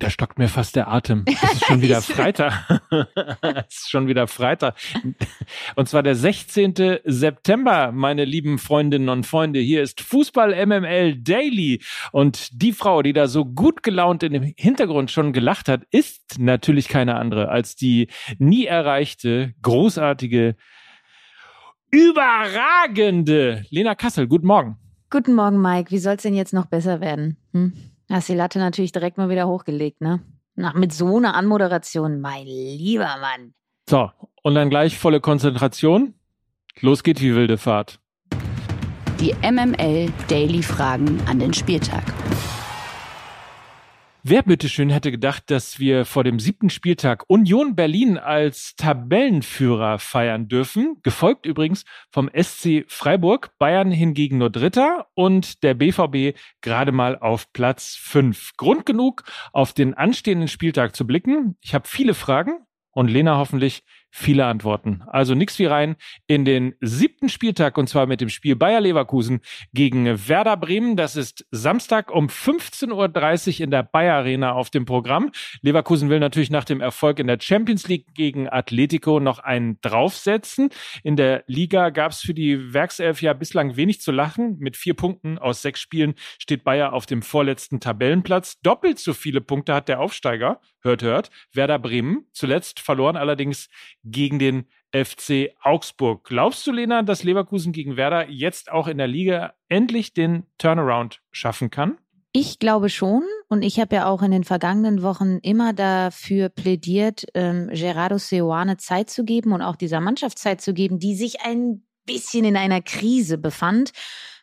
Da stockt mir fast der Atem. Es ist schon wieder Freitag. es ist schon wieder Freitag. Und zwar der 16. September, meine lieben Freundinnen und Freunde. Hier ist Fußball MML Daily. Und die Frau, die da so gut gelaunt in dem Hintergrund schon gelacht hat, ist natürlich keine andere als die nie erreichte, großartige, überragende Lena Kassel. Guten Morgen. Guten Morgen, Mike. Wie soll es denn jetzt noch besser werden? Hm? Hast die Latte natürlich direkt mal wieder hochgelegt, ne? Nach, mit so einer Anmoderation, mein lieber Mann. So, und dann gleich volle Konzentration. Los geht die wilde Fahrt. Die MML Daily Fragen an den Spieltag. Wer bitteschön hätte gedacht, dass wir vor dem siebten Spieltag Union Berlin als Tabellenführer feiern dürfen? Gefolgt übrigens vom SC Freiburg, Bayern hingegen nur Dritter und der BVB gerade mal auf Platz fünf. Grund genug, auf den anstehenden Spieltag zu blicken. Ich habe viele Fragen und Lena hoffentlich viele Antworten. Also nix wie rein in den siebten Spieltag und zwar mit dem Spiel Bayer Leverkusen gegen Werder Bremen. Das ist Samstag um 15.30 Uhr in der Bayer Arena auf dem Programm. Leverkusen will natürlich nach dem Erfolg in der Champions League gegen Atletico noch einen draufsetzen. In der Liga gab es für die Werkself ja bislang wenig zu lachen. Mit vier Punkten aus sechs Spielen steht Bayer auf dem vorletzten Tabellenplatz. Doppelt so viele Punkte hat der Aufsteiger, hört, hört, Werder Bremen. Zuletzt verloren allerdings gegen den FC Augsburg. Glaubst du, Lena, dass Leverkusen gegen Werder jetzt auch in der Liga endlich den Turnaround schaffen kann? Ich glaube schon. Und ich habe ja auch in den vergangenen Wochen immer dafür plädiert, ähm, Gerardo Seoane Zeit zu geben und auch dieser Mannschaft Zeit zu geben, die sich ein bisschen in einer Krise befand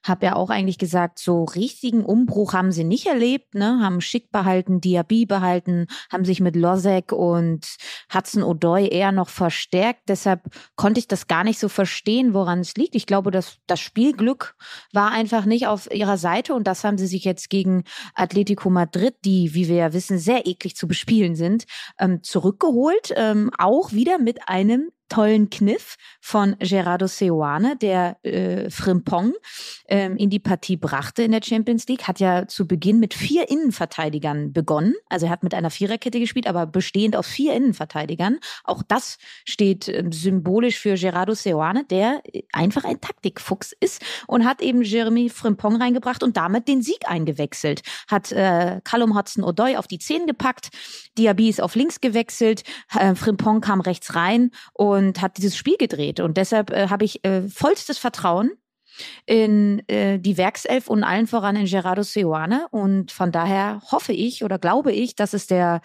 habe ja auch eigentlich gesagt, so richtigen Umbruch haben sie nicht erlebt, ne? haben Schick behalten, Diaby behalten, haben sich mit Lozek und Hudson O'Doy eher noch verstärkt. Deshalb konnte ich das gar nicht so verstehen, woran es liegt. Ich glaube, dass das Spielglück war einfach nicht auf ihrer Seite und das haben sie sich jetzt gegen Atletico Madrid, die, wie wir ja wissen, sehr eklig zu bespielen sind, ähm, zurückgeholt. Ähm, auch wieder mit einem tollen Kniff von Gerardo Seoane, der äh, Frimpong ähm, in die Partie brachte in der Champions League. Hat ja zu Beginn mit vier Innenverteidigern begonnen. Also er hat mit einer Viererkette gespielt, aber bestehend aus vier Innenverteidigern. Auch das steht äh, symbolisch für Gerardo Seoane, der einfach ein Taktikfuchs ist und hat eben Jeremy Frimpong reingebracht und damit den Sieg eingewechselt. Hat äh, Callum Hudson-Odoi auf die Zehen gepackt, Diaby ist auf links gewechselt, äh, Frimpong kam rechts rein und und hat dieses Spiel gedreht. Und deshalb äh, habe ich äh, vollstes Vertrauen in äh, die Werkself und allen voran in Gerardo Seoane. Und von daher hoffe ich oder glaube ich, dass es der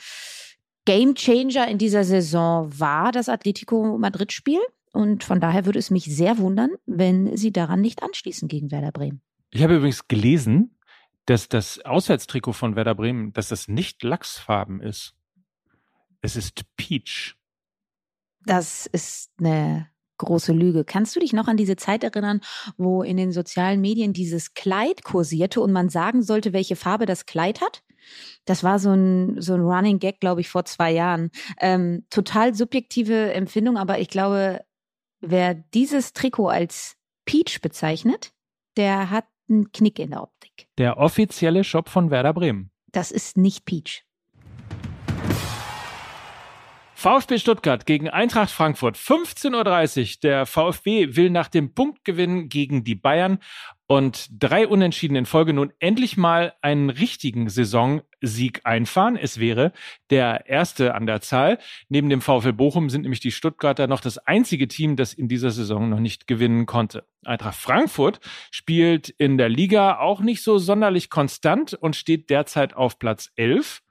Game Changer in dieser Saison war, das Atletico Madrid-Spiel. Und von daher würde es mich sehr wundern, wenn sie daran nicht anschließen gegen Werder Bremen. Ich habe übrigens gelesen, dass das Auswärtstrikot von Werder Bremen, dass das nicht Lachsfarben ist. Es ist Peach. Das ist eine große Lüge. Kannst du dich noch an diese Zeit erinnern, wo in den sozialen Medien dieses Kleid kursierte und man sagen sollte, welche Farbe das Kleid hat? Das war so ein, so ein Running Gag, glaube ich, vor zwei Jahren. Ähm, total subjektive Empfindung, aber ich glaube, wer dieses Trikot als Peach bezeichnet, der hat einen Knick in der Optik. Der offizielle Shop von Werder Bremen. Das ist nicht Peach. VfB Stuttgart gegen Eintracht Frankfurt. 15.30 Uhr. Der VfB will nach dem Punktgewinn gegen die Bayern und drei Unentschieden in Folge nun endlich mal einen richtigen Saisonsieg einfahren. Es wäre der erste an der Zahl. Neben dem VfL Bochum sind nämlich die Stuttgarter noch das einzige Team, das in dieser Saison noch nicht gewinnen konnte. Eintracht Frankfurt spielt in der Liga auch nicht so sonderlich konstant und steht derzeit auf Platz 11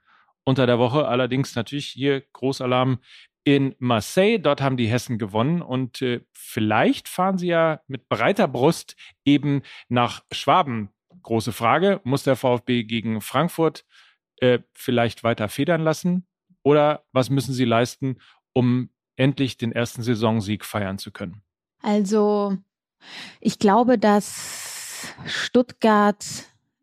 unter der Woche allerdings natürlich hier Großalarm in Marseille. Dort haben die Hessen gewonnen und äh, vielleicht fahren sie ja mit breiter Brust eben nach Schwaben. Große Frage, muss der VfB gegen Frankfurt äh, vielleicht weiter federn lassen oder was müssen sie leisten, um endlich den ersten Saisonsieg feiern zu können? Also, ich glaube, dass Stuttgart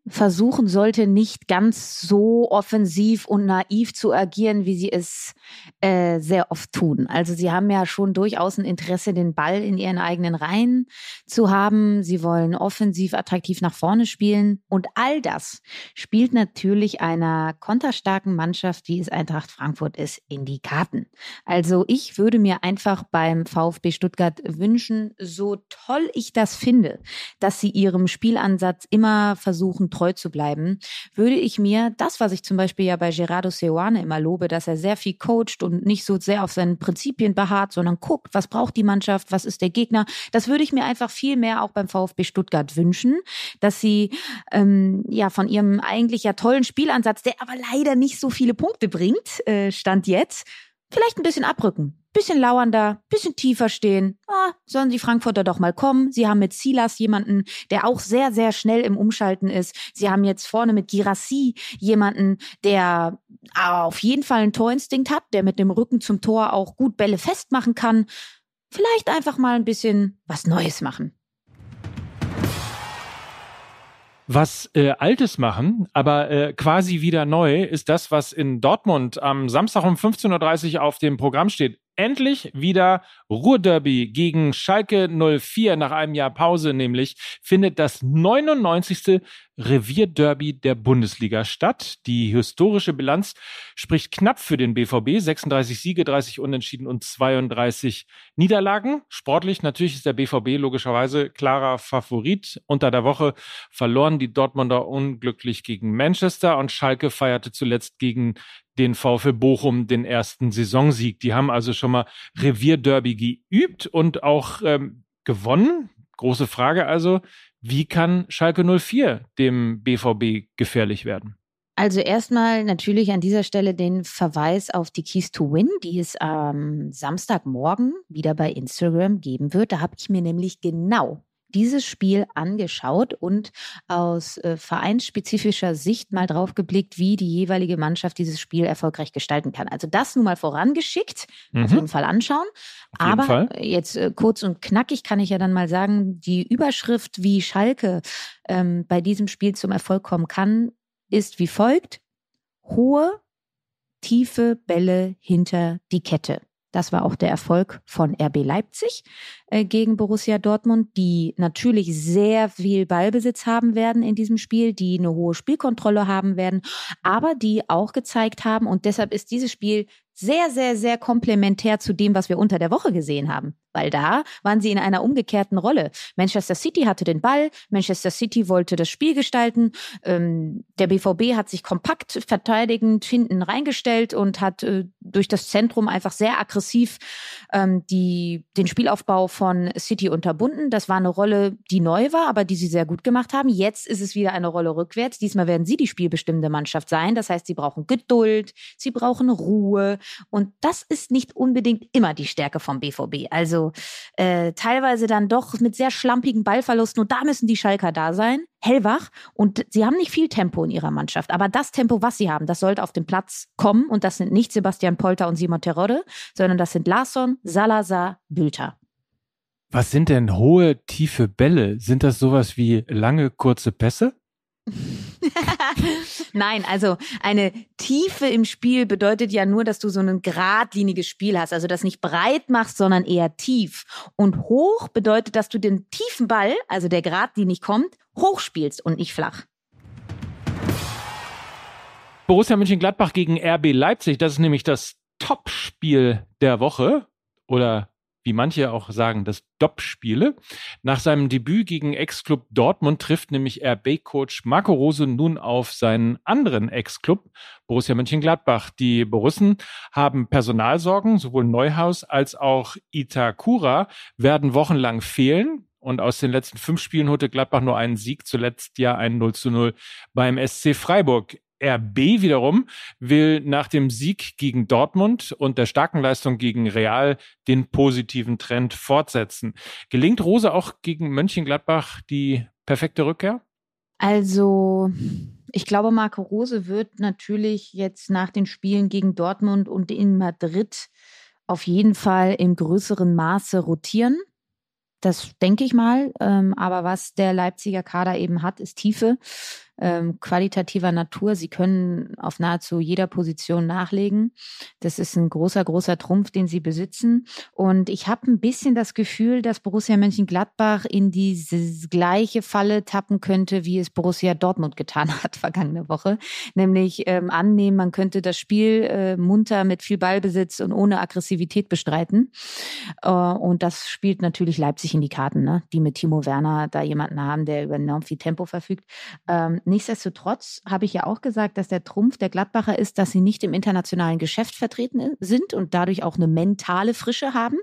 versuchen sollte, nicht ganz so offensiv und naiv zu agieren, wie sie es äh, sehr oft tun. Also sie haben ja schon durchaus ein Interesse, den Ball in ihren eigenen Reihen zu haben. Sie wollen offensiv attraktiv nach vorne spielen. Und all das spielt natürlich einer konterstarken Mannschaft, wie es Eintracht Frankfurt ist, in die Karten. Also ich würde mir einfach beim VfB Stuttgart wünschen, so toll ich das finde, dass sie ihrem Spielansatz immer versuchen, treu zu bleiben, würde ich mir das, was ich zum Beispiel ja bei Gerardo Seoane immer lobe, dass er sehr viel coacht und nicht so sehr auf seinen Prinzipien beharrt, sondern guckt, was braucht die Mannschaft, was ist der Gegner. Das würde ich mir einfach viel mehr auch beim VfB Stuttgart wünschen, dass sie ähm, ja von ihrem eigentlich ja tollen Spielansatz, der aber leider nicht so viele Punkte bringt, äh, stand jetzt, vielleicht ein bisschen abrücken bisschen lauernder, bisschen tiefer stehen. Ah, sollen die Frankfurter doch mal kommen. Sie haben mit Silas jemanden, der auch sehr, sehr schnell im Umschalten ist. Sie haben jetzt vorne mit Girassi jemanden, der auf jeden Fall einen Torinstinkt hat, der mit dem Rücken zum Tor auch gut Bälle festmachen kann. Vielleicht einfach mal ein bisschen was Neues machen. Was äh, Altes machen, aber äh, quasi wieder neu, ist das, was in Dortmund am Samstag um 15.30 Uhr auf dem Programm steht endlich wieder Ruhrderby gegen Schalke 04 nach einem Jahr Pause, nämlich findet das 99. Revierderby der Bundesliga statt. Die historische Bilanz spricht knapp für den BVB. 36 Siege, 30 Unentschieden und 32 Niederlagen. Sportlich natürlich ist der BVB logischerweise klarer Favorit. Unter der Woche verloren die Dortmunder unglücklich gegen Manchester und Schalke feierte zuletzt gegen den VfL Bochum den ersten Saisonsieg. Die haben also schon mal Revierderby geübt und auch ähm, gewonnen. Große Frage also, wie kann Schalke 04 dem BVB gefährlich werden? Also erstmal natürlich an dieser Stelle den Verweis auf die Keys to Win, die es am Samstagmorgen wieder bei Instagram geben wird. Da habe ich mir nämlich genau dieses Spiel angeschaut und aus äh, vereinsspezifischer Sicht mal drauf geblickt, wie die jeweilige Mannschaft dieses Spiel erfolgreich gestalten kann. Also das nun mal vorangeschickt, mhm. auf jeden Fall anschauen. Jeden Aber Fall. jetzt äh, kurz und knackig kann ich ja dann mal sagen, die Überschrift, wie Schalke ähm, bei diesem Spiel zum Erfolg kommen kann, ist wie folgt. Hohe, tiefe Bälle hinter die Kette. Das war auch der Erfolg von RB Leipzig äh, gegen Borussia Dortmund, die natürlich sehr viel Ballbesitz haben werden in diesem Spiel, die eine hohe Spielkontrolle haben werden, aber die auch gezeigt haben, und deshalb ist dieses Spiel sehr, sehr, sehr komplementär zu dem, was wir unter der Woche gesehen haben. Weil da waren sie in einer umgekehrten Rolle. Manchester City hatte den Ball, Manchester City wollte das Spiel gestalten, ähm, der BVB hat sich kompakt verteidigend hinten reingestellt und hat äh, durch das Zentrum einfach sehr aggressiv ähm, die, den Spielaufbau von City unterbunden. Das war eine Rolle, die neu war, aber die sie sehr gut gemacht haben. Jetzt ist es wieder eine Rolle rückwärts. Diesmal werden sie die spielbestimmende Mannschaft sein. Das heißt, sie brauchen Geduld, sie brauchen Ruhe, und das ist nicht unbedingt immer die Stärke vom BVB. Also äh, teilweise dann doch mit sehr schlampigen Ballverlusten. Und da müssen die Schalker da sein, hellwach. Und sie haben nicht viel Tempo in ihrer Mannschaft. Aber das Tempo, was sie haben, das sollte auf den Platz kommen. Und das sind nicht Sebastian Polter und Simon Terodde, sondern das sind Larsson, Salazar, Bülter. Was sind denn hohe, tiefe Bälle? Sind das sowas wie lange, kurze Pässe? Nein, also eine Tiefe im Spiel bedeutet ja nur, dass du so ein geradliniges Spiel hast, also das nicht breit machst, sondern eher tief. Und hoch bedeutet, dass du den tiefen Ball, also der geradlinig kommt, hoch spielst und nicht flach. Borussia Mönchengladbach gegen RB Leipzig, das ist nämlich das Topspiel der Woche oder wie manche auch sagen, das Dopp-Spiele. Nach seinem Debüt gegen Ex-Club Dortmund trifft nämlich RB-Coach Marco Rose nun auf seinen anderen Ex-Club, Borussia Mönchengladbach. Die Borussen haben Personalsorgen, sowohl Neuhaus als auch Itakura werden wochenlang fehlen. Und aus den letzten fünf Spielen holte Gladbach nur einen Sieg, zuletzt ja ein 0 zu 0 beim SC Freiburg. RB wiederum will nach dem Sieg gegen Dortmund und der starken Leistung gegen Real den positiven Trend fortsetzen. Gelingt Rose auch gegen Mönchengladbach die perfekte Rückkehr? Also, ich glaube, Marco Rose wird natürlich jetzt nach den Spielen gegen Dortmund und in Madrid auf jeden Fall im größeren Maße rotieren. Das denke ich mal. Ähm, aber was der Leipziger Kader eben hat, ist Tiefe. Ähm, qualitativer Natur. Sie können auf nahezu jeder Position nachlegen. Das ist ein großer, großer Trumpf, den sie besitzen. Und ich habe ein bisschen das Gefühl, dass Borussia Mönchengladbach in diese gleiche Falle tappen könnte, wie es Borussia Dortmund getan hat vergangene Woche. Nämlich ähm, annehmen, man könnte das Spiel äh, munter mit viel Ballbesitz und ohne Aggressivität bestreiten. Äh, und das spielt natürlich Leipzig in die Karten, ne? die mit Timo Werner da jemanden haben, der über enorm viel Tempo verfügt. Ähm, nichtsdestotrotz habe ich ja auch gesagt, dass der Trumpf der Gladbacher ist, dass sie nicht im internationalen Geschäft vertreten sind und dadurch auch eine mentale Frische haben.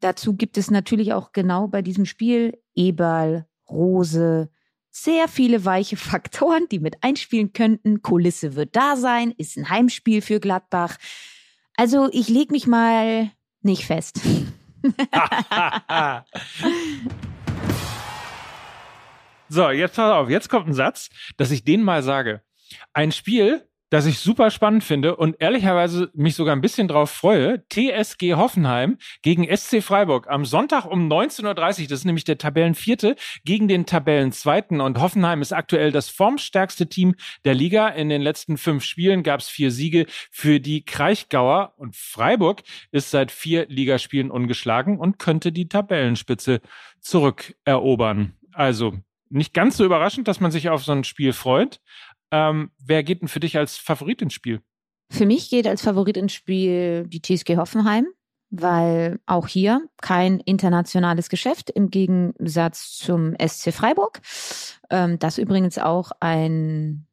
Dazu gibt es natürlich auch genau bei diesem Spiel Eberl, Rose, sehr viele weiche Faktoren, die mit einspielen könnten. Kulisse wird da sein, ist ein Heimspiel für Gladbach. Also ich lege mich mal nicht fest. so, jetzt pass auf, jetzt kommt ein Satz, dass ich den mal sage. Ein Spiel, das ich super spannend finde und ehrlicherweise mich sogar ein bisschen drauf freue. TSG Hoffenheim gegen SC Freiburg am Sonntag um 19.30 Uhr. Das ist nämlich der Tabellenvierte gegen den Tabellenzweiten. Und Hoffenheim ist aktuell das formstärkste Team der Liga. In den letzten fünf Spielen gab es vier Siege für die Kraichgauer. Und Freiburg ist seit vier Ligaspielen ungeschlagen und könnte die Tabellenspitze zurückerobern. Also nicht ganz so überraschend, dass man sich auf so ein Spiel freut. Ähm, wer geht denn für dich als Favorit ins Spiel? Für mich geht als Favorit ins Spiel die TSG Hoffenheim, weil auch hier kein internationales Geschäft im Gegensatz zum SC Freiburg. Ähm, das übrigens auch ein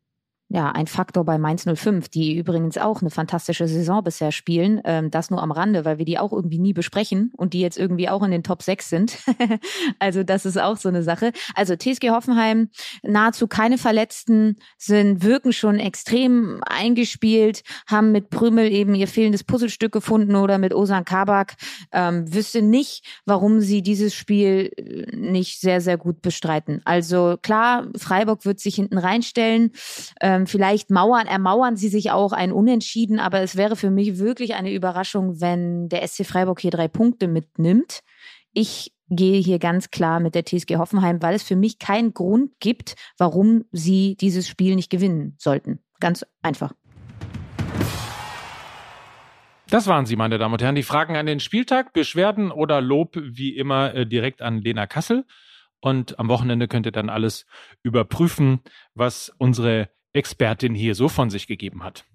ja, ein Faktor bei Mainz 05, die übrigens auch eine fantastische Saison bisher spielen. Ähm, das nur am Rande, weil wir die auch irgendwie nie besprechen und die jetzt irgendwie auch in den Top 6 sind. also das ist auch so eine Sache. Also TSG Hoffenheim, nahezu keine Verletzten, sind, wirken schon extrem eingespielt, haben mit Prümel eben ihr fehlendes Puzzlestück gefunden oder mit Osan Kabak. Ähm, wüsste nicht, warum sie dieses Spiel äh, nicht sehr, sehr gut bestreiten. Also klar, Freiburg wird sich hinten reinstellen. Ähm, ähm, vielleicht mauern, ermauern sie sich auch ein Unentschieden, aber es wäre für mich wirklich eine Überraschung, wenn der SC Freiburg hier drei Punkte mitnimmt. Ich gehe hier ganz klar mit der TSG Hoffenheim, weil es für mich keinen Grund gibt, warum sie dieses Spiel nicht gewinnen sollten. Ganz einfach. Das waren sie, meine Damen und Herren. Die Fragen an den Spieltag, Beschwerden oder Lob wie immer äh, direkt an Lena Kassel. Und am Wochenende könnt ihr dann alles überprüfen, was unsere Expertin hier so von sich gegeben hat.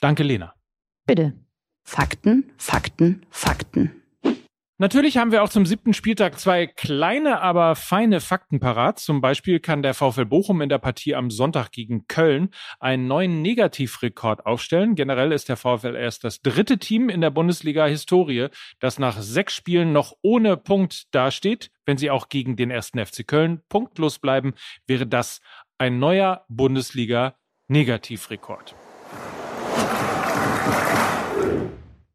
Danke, Lena. Bitte. Fakten, Fakten, Fakten. Natürlich haben wir auch zum siebten Spieltag zwei kleine, aber feine Fakten parat. Zum Beispiel kann der VfL Bochum in der Partie am Sonntag gegen Köln einen neuen Negativrekord aufstellen. Generell ist der VfL erst das dritte Team in der Bundesliga-Historie, das nach sechs Spielen noch ohne Punkt dasteht. Wenn sie auch gegen den ersten FC Köln punktlos bleiben, wäre das ein neuer Bundesliga Negativrekord.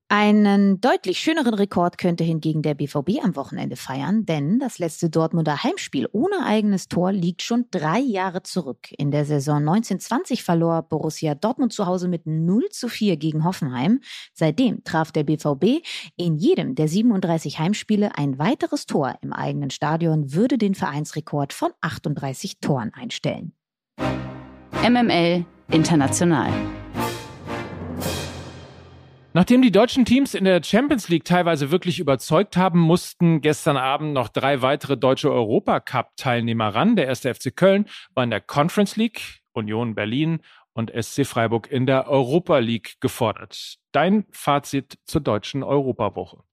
Einen deutlich schöneren Rekord könnte hingegen der BVB am Wochenende feiern, denn das letzte Dortmunder Heimspiel ohne eigenes Tor liegt schon drei Jahre zurück. In der Saison 1920 verlor Borussia Dortmund zu Hause mit 0 zu 4 gegen Hoffenheim. Seitdem traf der BVB in jedem der 37 Heimspiele ein weiteres Tor im eigenen Stadion, würde den Vereinsrekord von 38 Toren einstellen. MML International. Nachdem die deutschen Teams in der Champions League teilweise wirklich überzeugt haben, mussten gestern Abend noch drei weitere deutsche Europacup-Teilnehmer ran. Der erste FC Köln war in der Conference League, Union Berlin und SC Freiburg in der Europa League gefordert. Dein Fazit zur deutschen Europawoche.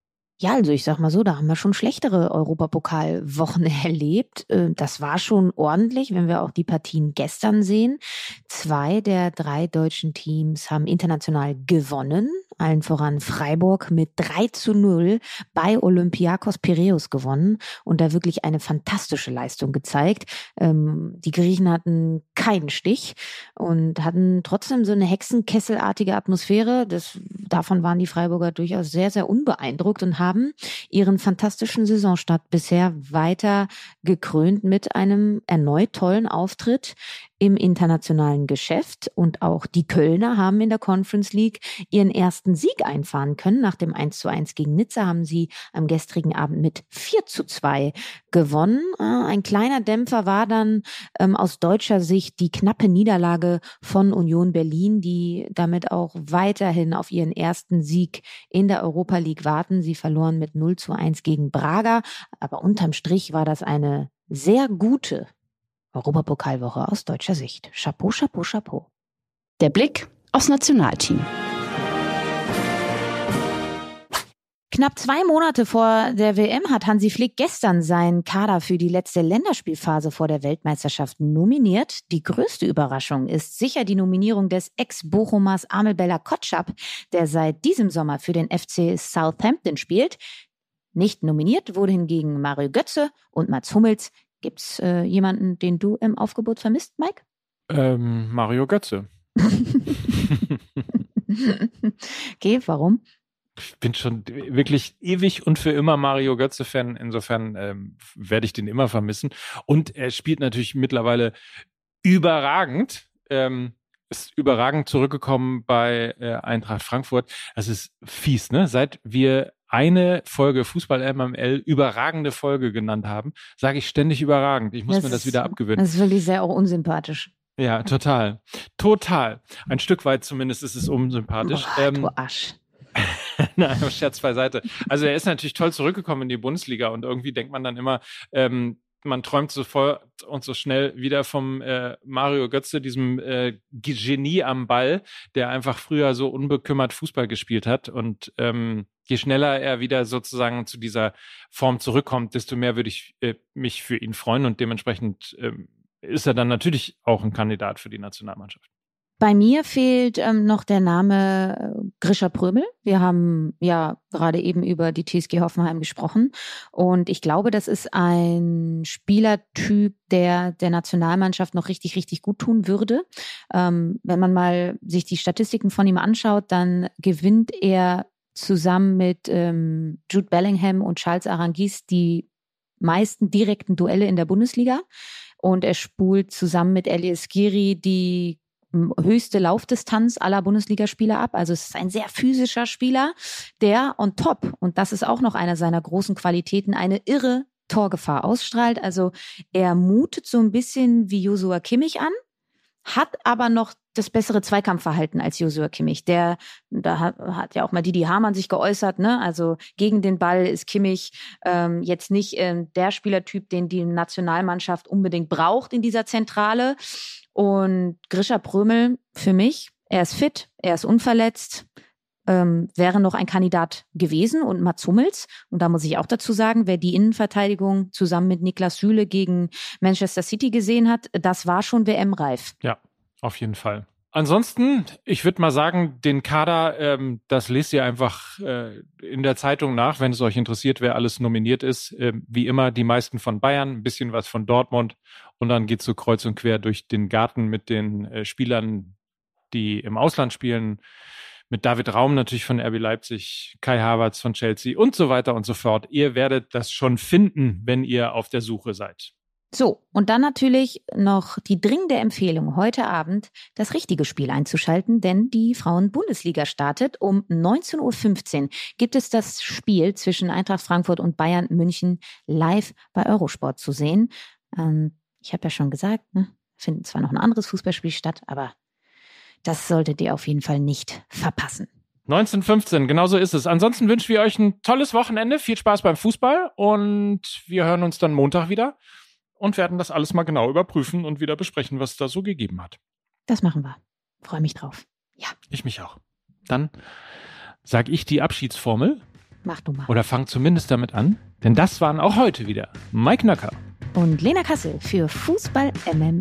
Ja, also ich sag mal so, da haben wir schon schlechtere Europapokalwochen erlebt. Äh, das war schon ordentlich, wenn wir auch die Partien gestern sehen. Zwei der drei deutschen Teams haben international gewonnen allen voran Freiburg mit 3 zu 0 bei Olympiakos Piraeus gewonnen und da wirklich eine fantastische Leistung gezeigt. Ähm, die Griechen hatten keinen Stich und hatten trotzdem so eine hexenkesselartige Atmosphäre. Das, davon waren die Freiburger durchaus sehr, sehr unbeeindruckt und haben ihren fantastischen Saisonstart bisher weiter gekrönt mit einem erneut tollen Auftritt im internationalen Geschäft und auch die Kölner haben in der Conference League ihren ersten Sieg einfahren können. Nach dem 1 zu 1 gegen Nizza haben sie am gestrigen Abend mit 4 zu 2 gewonnen. Äh, ein kleiner Dämpfer war dann ähm, aus deutscher Sicht die knappe Niederlage von Union Berlin, die damit auch weiterhin auf ihren ersten Sieg in der Europa League warten. Sie verloren mit 0 zu 1 gegen Braga, aber unterm Strich war das eine sehr gute Europapokalwoche aus deutscher Sicht. Chapeau, Chapeau, Chapeau. Der Blick aufs Nationalteam. Knapp zwei Monate vor der WM hat Hansi Flick gestern seinen Kader für die letzte Länderspielphase vor der Weltmeisterschaft nominiert. Die größte Überraschung ist sicher die Nominierung des Ex-Bochumers Amel Bella Kotschap, der seit diesem Sommer für den FC Southampton spielt. Nicht nominiert wurde hingegen Mario Götze und Mats Hummels. Gibt's äh, jemanden, den du im Aufgebot vermisst, Mike? Ähm, Mario Götze. okay, warum? Ich bin schon wirklich ewig und für immer Mario Götze-Fan. Insofern ähm, werde ich den immer vermissen. Und er spielt natürlich mittlerweile überragend. Ähm, ist überragend zurückgekommen bei äh, Eintracht Frankfurt. Das ist fies, ne? Seit wir eine Folge Fußball MML überragende Folge genannt haben, sage ich ständig überragend. Ich muss das mir das wieder abgewöhnen. Das ist wirklich sehr auch unsympathisch. Ja, total. Total. Ein Stück weit zumindest ist es unsympathisch. Boah, ähm, du Arsch. Nein, Scherz beiseite. Also er ist natürlich toll zurückgekommen in die Bundesliga und irgendwie denkt man dann immer, ähm, man träumt sofort und so schnell wieder vom äh, Mario Götze, diesem äh, Genie am Ball, der einfach früher so unbekümmert Fußball gespielt hat. Und ähm, je schneller er wieder sozusagen zu dieser Form zurückkommt, desto mehr würde ich äh, mich für ihn freuen und dementsprechend ähm, ist er dann natürlich auch ein Kandidat für die Nationalmannschaft. Bei mir fehlt ähm, noch der Name äh, Grisha Prömel. Wir haben ja gerade eben über die TSG Hoffenheim gesprochen. Und ich glaube, das ist ein Spielertyp, der der Nationalmannschaft noch richtig, richtig gut tun würde. Ähm, wenn man mal sich die Statistiken von ihm anschaut, dann gewinnt er zusammen mit ähm, Jude Bellingham und Charles Arangis die meisten direkten Duelle in der Bundesliga. Und er spult zusammen mit Elias Giri die höchste Laufdistanz aller Bundesligaspieler ab. Also es ist ein sehr physischer Spieler, der on top, und das ist auch noch einer seiner großen Qualitäten, eine irre Torgefahr ausstrahlt. Also er mutet so ein bisschen wie Josua Kimmich an, hat aber noch das bessere Zweikampfverhalten als Josua Kimmich. Der, da hat, ja auch mal Didi Hamann sich geäußert, ne? Also gegen den Ball ist Kimmich ähm, jetzt nicht ähm, der Spielertyp, den die Nationalmannschaft unbedingt braucht in dieser Zentrale. Und Grisha Prömel für mich, er ist fit, er ist unverletzt, ähm, wäre noch ein Kandidat gewesen und Mats Hummels. Und da muss ich auch dazu sagen, wer die Innenverteidigung zusammen mit Niklas Süle gegen Manchester City gesehen hat, das war schon WM-reif. Ja, auf jeden Fall. Ansonsten, ich würde mal sagen, den Kader, ähm, das lest ihr einfach äh, in der Zeitung nach, wenn es euch interessiert, wer alles nominiert ist. Ähm, wie immer, die meisten von Bayern, ein bisschen was von Dortmund und dann geht's so kreuz und quer durch den Garten mit den äh, Spielern, die im Ausland spielen. Mit David Raum natürlich von RB Leipzig, Kai Havertz von Chelsea und so weiter und so fort. Ihr werdet das schon finden, wenn ihr auf der Suche seid. So, und dann natürlich noch die dringende Empfehlung, heute Abend das richtige Spiel einzuschalten, denn die Frauen-Bundesliga startet. Um 19.15 Uhr gibt es das Spiel zwischen Eintracht Frankfurt und Bayern München live bei Eurosport zu sehen. Ähm, ich habe ja schon gesagt, ne, findet zwar noch ein anderes Fußballspiel statt, aber das solltet ihr auf jeden Fall nicht verpassen. 1915, genau so ist es. Ansonsten wünschen wir euch ein tolles Wochenende, viel Spaß beim Fußball und wir hören uns dann Montag wieder und werden das alles mal genau überprüfen und wieder besprechen, was da so gegeben hat. Das machen wir. Freue mich drauf. Ja. Ich mich auch. Dann sage ich die Abschiedsformel. Mach du mal. Oder fang zumindest damit an, denn das waren auch heute wieder Mike Nöcker und Lena Kassel für Fußball MML.